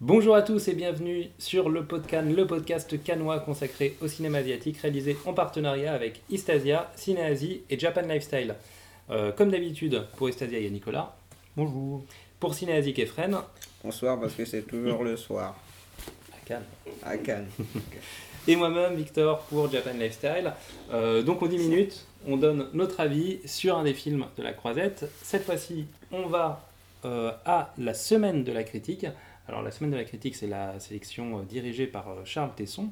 Bonjour à tous et bienvenue sur le Podcan, le podcast canois consacré au cinéma asiatique, réalisé en partenariat avec Istasia, Cinéasie et Japan Lifestyle. Euh, comme d'habitude, pour Istasia, il y a Nicolas. Bonjour. Pour Cinéasie, Kefren. Bonsoir, parce que c'est toujours le soir À Cannes. à Cannes. Et moi-même, Victor, pour Japan Lifestyle. Euh, donc en 10 minutes, on donne notre avis sur un des films de la croisette. Cette fois-ci, on va euh, à la semaine de la critique. Alors la semaine de la critique, c'est la sélection euh, dirigée par euh, Charles Tesson,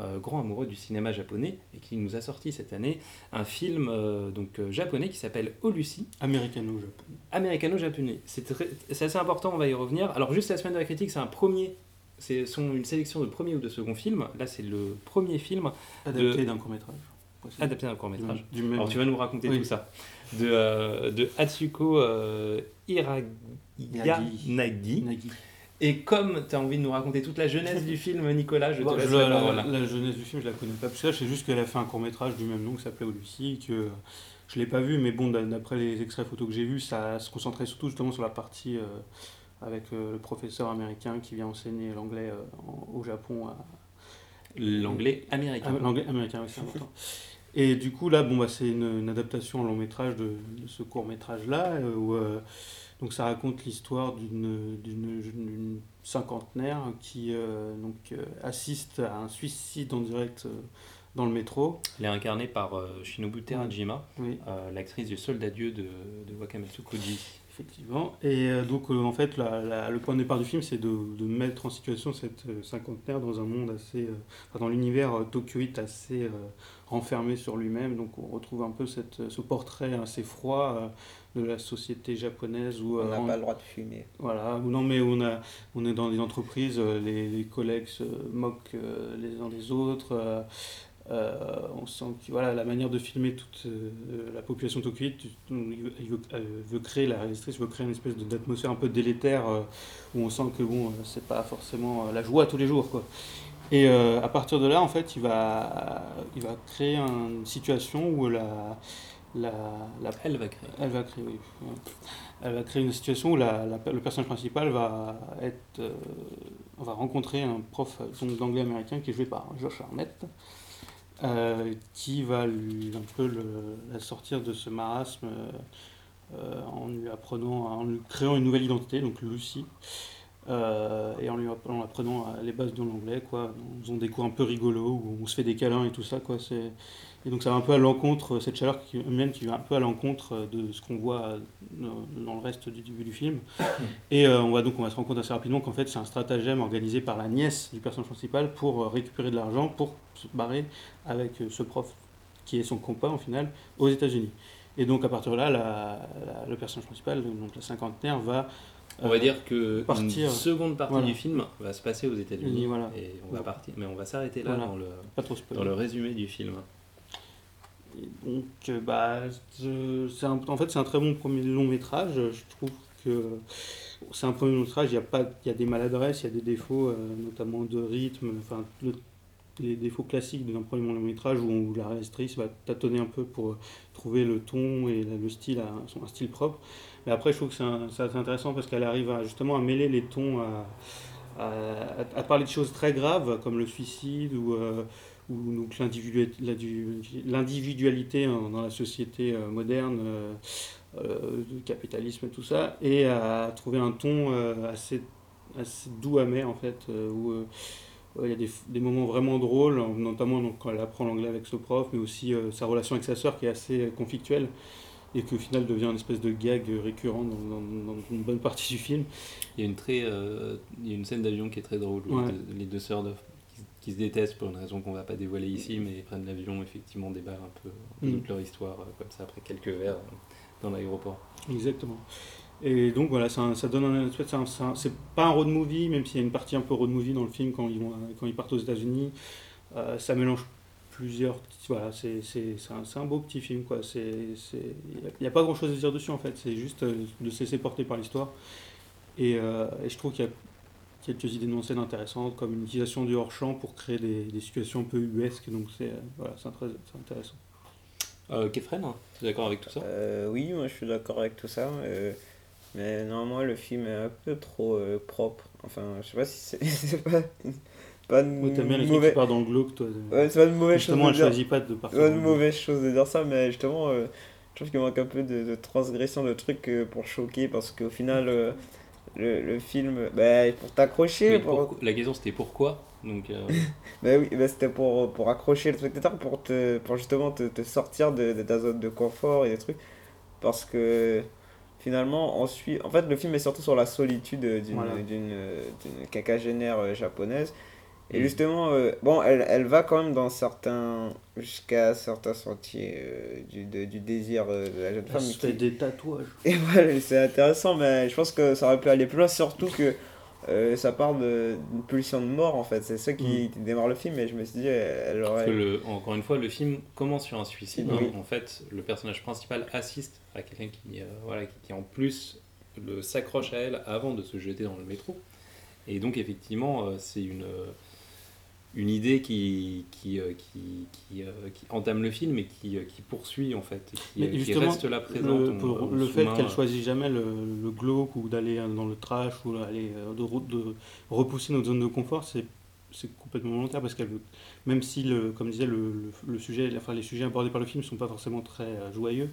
euh, grand amoureux du cinéma japonais, et qui nous a sorti cette année un film euh, donc, euh, japonais qui s'appelle Olucy, Americano-Japon. américano-japonais. C'est très- assez important, on va y revenir. Alors juste la semaine de la critique, c'est un premier, c'est sont une sélection de premier ou de second film. Là, c'est le premier film Adapté d'un court-métrage. précis. adapté d'un court métrage. Du même. Alors tu vas nous raconter Oui. tout ça. De, euh, de Atsuko euh. Nagi. Et comme tu as envie de nous raconter toute la jeunesse du film, Nicolas, je te Bon, laisse je- la la, la jeunesse du film, je la connais pas. Parce que là, je sais juste qu'elle a fait un court-métrage du même nom qui s'appelait Lucie, que euh, je l'ai pas vu, mais bon, d'a- d'après les extraits photos que j'ai vus, ça se concentrait surtout justement sur la partie euh, avec euh, le professeur américain qui vient enseigner l'anglais euh, en- au Japon L'anglais américain. Ah, L'anglais américain, oui, c'est important. Et du coup, là, bon, bah, c'est une, une adaptation en long métrage de, de ce court métrage-là, où donc ça raconte l'histoire d'une cinquantenaire qui euh, donc, euh, assiste à un suicide en direct euh, dans le métro. Il est incarné par euh, Shinobu Terajima, Oui, l'actrice du Soldat Dieu de, de Wakamatsu Koji. Effectivement. Et euh, donc, euh, en fait, la- la- le point de départ du film, c'est de, de mettre en situation cette euh, cinquantenaire dans un monde assez. enfin, dans l'univers tokyoïte assez renfermé sur lui-même. Donc, on retrouve un peu cette, ce portrait assez froid de la société japonaise où. On n'a pas le droit de fumer. Voilà, non, mais on, a, on est dans des entreprises, les, les collègues se moquent les uns des autres. Euh, euh, on sent que voilà, la manière de filmer toute euh, la population tokyoïte, tu- il veut, euh, créer, la réalisatrice veut créer une espèce d'atmosphère un peu délétère euh, où on sent que bon, euh, c'est pas forcément euh, la joie tous les jours. Quoi. Et euh, à partir de là, en fait, il va, il va créer une situation où la, la, la Elle va créer. elle va créer, oui. Elle va créer une situation où la, la- le personnage principal va être, euh, on va rencontrer un prof euh, d'anglais américain qui est joué par Josh Arnett, euh, qui va lui un peu la sortir de ce marasme euh, en lui apprenant, en lui créant une nouvelle identité, donc Lucy. euh, et en lui app- en apprenant les bases de l'anglais, quoi, en faisant des cours un peu rigolos où on se fait des câlins et tout ça, quoi. C'est, et donc ça va un peu à l'encontre, cette chaleur qui, humaine qui va un peu à l'encontre de ce qu'on voit euh, dans, le reste du début du film. Et euh, on va donc on va se rendre compte assez rapidement qu'en fait c'est un stratagème organisé par la nièce du personnage principal pour euh, récupérer de l'argent pour se barrer avec euh, ce prof qui est son compas au final aux États-Unis. Et donc à partir de là, la- la- le personnage principal, donc la cinquantenaire, va On va euh, dire que partir. une seconde partie Voilà. du film va se passer aux États-Unis. Voilà. Et on va partir, mais on va s'arrêter là Voilà. dans, le, pas trop spoiler. dans le résumé du film. Et donc, euh, bah, c'est en fait, c'est un très bon premier long métrage. Je trouve que c'est un premier long métrage. Il y a pas, il y a des maladresses, il y a des défauts, euh, notamment de rythme. Enfin, le- les défauts classiques d'un premier long métrage où, la réalisatrice va tâtonner un peu pour euh, trouver le ton et le style, à, son un style propre. Mais après, je trouve que c'est intéressant parce qu'elle arrive justement à mêler les tons, à, à- à parler de choses très graves comme le suicide ou euh, ou donc l'individualité dans la société euh, moderne, euh, euh, le capitalisme et tout ça, et à trouver un ton euh, assez, assez doux, amer en fait, euh, où euh, il y a des, des moments vraiment drôles, notamment donc, quand elle apprend l'anglais avec ce prof, mais aussi euh, sa relation avec sa sœur qui est assez euh, conflictuelle et qui au final devient une espèce de gag récurrent dans, dans- dans une bonne partie du film. Il y a une, très, euh, il y a une scène d'avion qui est très drôle, où Ouais. les deux- les deux sœurs de- qui, se détestent pour une raison qu'on va pas dévoiler ici, mais ils prennent l'avion, effectivement, débarrent un peu, Mm. toute leur histoire, euh, comme ça, après quelques verres euh, dans l'aéroport. Exactement. Et donc voilà, ça, ça donne un espèce, c'est pas un road movie, même s'il y a une partie un peu road movie dans le film quand ils, vont, quand ils partent aux États-Unis. Euh, ça mélange plusieurs. Voilà, c'est un, un beau petit film, quoi. Il n'y a, pas grand chose à dire dessus, en fait. C'est juste euh, de se laisser porter par l'histoire. Et, euh, et je trouve qu'il y a quelques idées non scène intéressantes, comme une utilisation du hors-champ pour créer des, des situations un peu ubuesques. Donc c'est euh, voilà, c'est très- c'est intéressant. Euh, Kefren, tu es d'accord avec tout ça? Euh, oui, moi je suis d'accord avec tout ça. Euh, Mais normalement, le film est un peu trop euh, propre. Enfin, je sais pas si c'est pas, pas une Ouais, T'aimes bien les trucs partent dans le glauque, toi. Ouais, c'est pas une mauvaise chose Justement, de elle dire. choisit pas de partir. C'est pas mauvaise chose de dire ça, mais justement, euh, je trouve qu'il manque un peu de, de transgression de trucs euh, pour choquer, parce qu'au final, euh, le, le film, bah, pour t'accrocher, pour... La question c'était pourquoi Donc, euh, bah oui, bah, c'était pour, pour accrocher le spectateur, pour, te, pour justement te, te sortir de, de ta zone de confort et des trucs, parce que finalement, on suit... En fait, le film est surtout sur la solitude d'une Voilà. d'une d'une quinquagénaire euh, japonaise. Et justement, euh, bon, elle, elle va quand même dans certains... jusqu'à certains sentiers euh, du, de- du désir euh, de la jeune Elle femme. se qui- fait des tatouages. Et voilà, c'est intéressant, mais je pense que ça aurait pu aller plus loin, surtout que euh, ça de- d'une pulsion de mort en fait. C'est ça qui, qui démarre le film, et je me suis dit, elle parce aurait. que le- encore une fois, le film commence sur un suicide. Oui. En fait, le personnage principal assiste à quelqu'un qui, euh, voilà, qui, qui en plus s'accroche à elle avant de se jeter dans le métro. Et donc effectivement, euh, c'est une, euh, une idée qui, qui, euh, qui, qui, euh, qui entame le film et qui, euh, qui poursuit en fait, et qui, Mais qui justement, reste là présente. Le, pour fait qu'elle choisit jamais le, le glauque ou d'aller dans le trash ou aller euh, de, repousser notre zone de confort, c'est c'est complètement volontaire parce qu'elle veut, même si le, comme disait le, le, le sujet, enfin les sujets abordés par le film sont pas forcément très joyeux.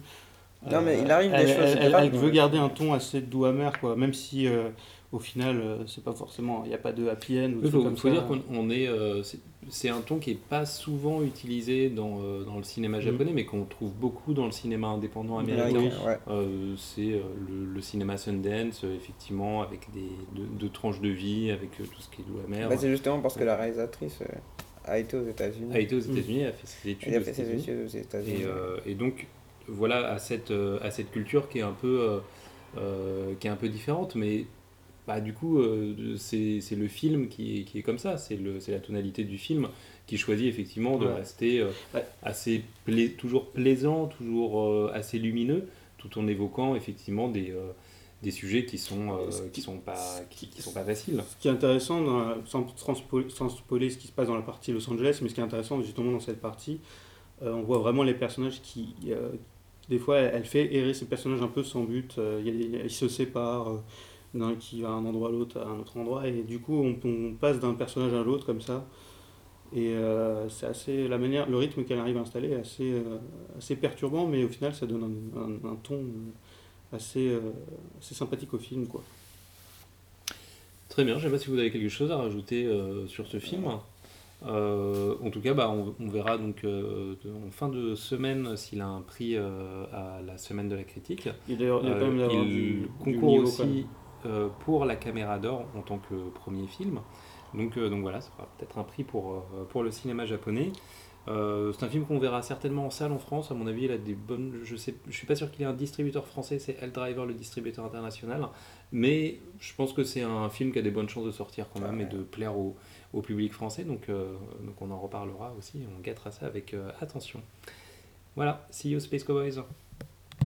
Non, mais il arrive des elle, choses elle- elle- graves, elle veut garder un ton assez doux amer quoi, même si euh, au final euh, c'est pas forcément, il n'y a pas de happy end ou Il de faut, trucs comme faut ça. dire qu'on on est, euh, c'est- un ton qui est pas souvent utilisé dans, euh, dans le cinéma japonais, mais qu'on trouve beaucoup dans le cinéma indépendant américain. Américain, ouais. Euh, c'est le, le cinéma Sundance, effectivement, avec des deux, deux tranches de vie, avec tout ce qui est doux amer. Bah, c'est justement parce que la réalisatrice a été aux États-Unis. a été aux États-Unis, a fait ses études Elle a aux fait ses États-Unis. études aux États-Unis. Et, euh, et donc, voilà, à cette, à cette culture qui est un peu, qui est un peu différente, mais bah, du coup, euh, c'est le film qui est, qui est comme ça, c'est la tonalité du film qui choisit effectivement de Ouais. rester euh, Ouais. assez pla- toujours plaisant, toujours euh, assez lumineux, tout en évoquant effectivement des, des sujets qui sont, qui sont pas, qui, qui sont pas faciles. Ce qui est intéressant, dans sans, sans spoiler ce qui se passe dans la partie Los Angeles, mais ce qui est intéressant justement dans cette partie, on voit vraiment les personnages qui, des fois, elle, fait errer ces personnages un peu sans but. euh, ils se séparent, d'un qui va à un endroit à l'autre, à un autre endroit, et du coup, on, on passe d'un personnage à l'autre comme ça. Et euh, c'est assez la manière, le rythme qu'elle arrive à installer est assez, euh, assez perturbant, mais au final, ça donne un, un- un ton assez, euh, assez sympathique au film, quoi. Très bien, je ne sais pas si vous avez quelque chose à rajouter sur ce film. En tout cas, bah, on, on verra donc de- en fin de semaine s'il a un prix à la semaine de la critique. Il, il, il du, du concourt niveau, quand même. aussi pour la caméra d'or en tant que premier film. Donc, euh, voilà, ça fera peut-être un prix pour, euh, le cinéma japonais. Euh, c'est un film qu'on verra certainement en salle en France. À mon avis, il a des bonnes. Je je suis pas sûr qu'il ait un distributeur français. C'est L Driver, le distributeur international. Mais je pense que c'est un film qui a des bonnes chances de sortir quand même et de plaire au, public français. Donc, euh, on en reparlera aussi. On guettera ça avec euh, attention. Voilà. See you Space Cowboys.